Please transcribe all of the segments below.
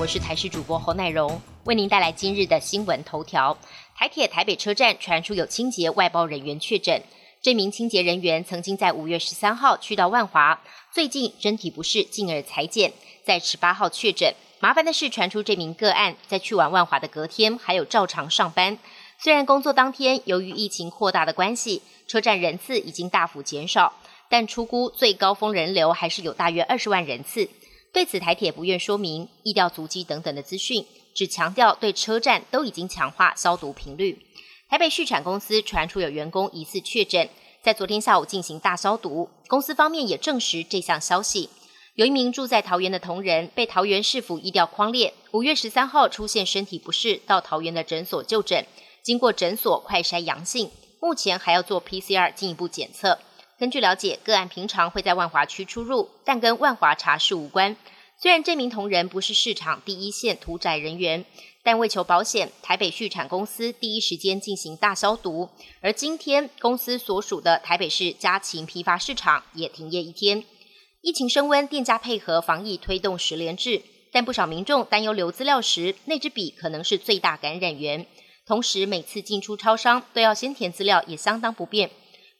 我是台视主播侯乃荣，为您带来今日的新闻头条。台铁台北车站传出有清洁外包人员确诊，这名清洁人员曾经在五月十三号去到万华，最近身体不适，进而裁剪，在十八号确诊。麻烦的是，传出这名个案在去完万华的隔天还有照常上班，虽然工作当天由于疫情扩大的关系，车站人次已经大幅减少，但出估最高峰人流还是有大约二十万人次。对此，台铁不愿说明、易调足迹等等的资讯，只强调对车站都已经强化消毒频率。台北畜产公司传出有员工疑似确诊，在昨天下午进行大消毒，公司方面也证实这项消息。有一名住在桃园的同仁被桃园市府疫调框列，五月十三号出现身体不适，到桃园的诊所就诊，经过诊所快筛阳性，目前还要做 PCR 进一步检测。根据了解，个案平常会在万华区出入，但跟万华茶室无关。虽然这名同仁不是市场第一线屠宰人员，但为求保险，台北畜产公司第一时间进行大消毒。而今天公司所属的台北市家禽批发市场也停业一天。疫情升温，店家配合防疫推动十连制，但不少民众担忧留资料时那支笔可能是最大感染源。同时，每次进出超商都要先填资料，也相当不便。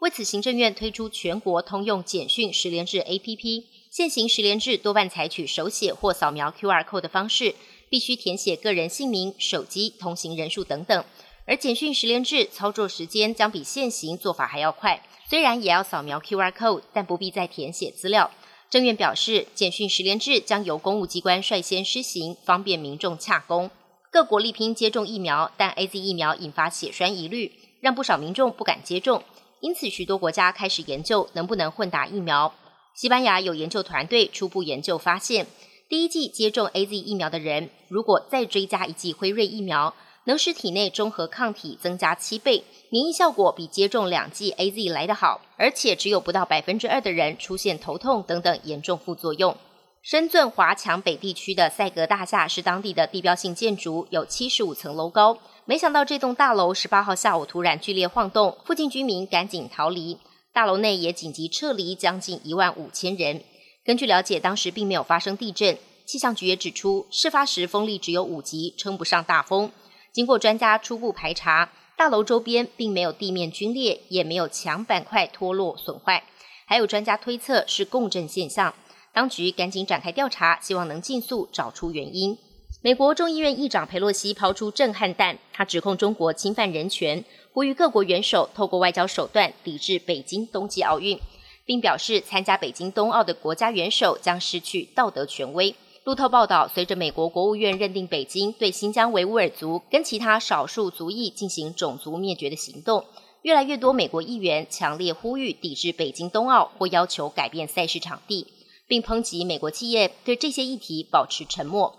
为此，行政院推出全国通用简讯十连制 APP，现行十连制多半采取手写或扫描 QR code 的方式，必须填写个人姓名、手机、通行人数等等。而简讯十连制操作时间将比现行做法还要快，虽然也要扫描 QR code，但不必再填写资料。政院表示，简讯十连制将由公务机关率先施行，方便民众洽公。各国力拼接种疫苗，但 AZ 疫苗引发血栓疑虑，让不少民众不敢接种。因此，许多国家开始研究能不能混打疫苗。西班牙有研究团队初步研究发现，第一剂接种 A Z 疫苗的人，如果再追加一剂辉瑞疫苗，能使体内中和抗体增加七倍，免疫效果比接种两剂 A Z 来得好，而且只有不到百分之二的人出现头痛等等严重副作用。深圳华强北地区的赛格大厦是当地的地标性建筑，有七十五层楼高。没想到这栋大楼十八号下午突然剧烈晃动，附近居民赶紧逃离，大楼内也紧急撤离将近一万五千人。根据了解，当时并没有发生地震，气象局也指出，事发时风力只有五级，称不上大风。经过专家初步排查，大楼周边并没有地面龟裂，也没有墙板块脱落损坏，还有专家推测是共振现象。当局赶紧展开调查，希望能尽速找出原因。美国众议院议长佩洛西抛出震撼弹，他指控中国侵犯人权，呼吁各国元首透过外交手段抵制北京冬季奥运，并表示参加北京冬奥的国家元首将失去道德权威。路透报道，随着美国国务院认定北京对新疆维吾尔族跟其他少数族裔进行种族灭绝的行动，越来越多美国议员强烈呼吁抵制北京冬奥或要求改变赛事场地。并抨击美国企业对这些议题保持沉默。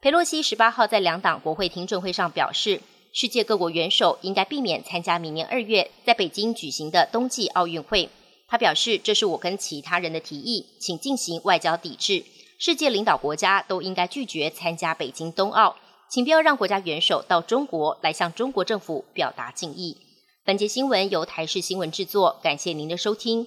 佩洛西十八号在两党国会听证会上表示，世界各国元首应该避免参加明年二月在北京举行的冬季奥运会。他表示，这是我跟其他人的提议，请进行外交抵制。世界领导国家都应该拒绝参加北京冬奥，请不要让国家元首到中国来向中国政府表达敬意。本节新闻由台视新闻制作，感谢您的收听。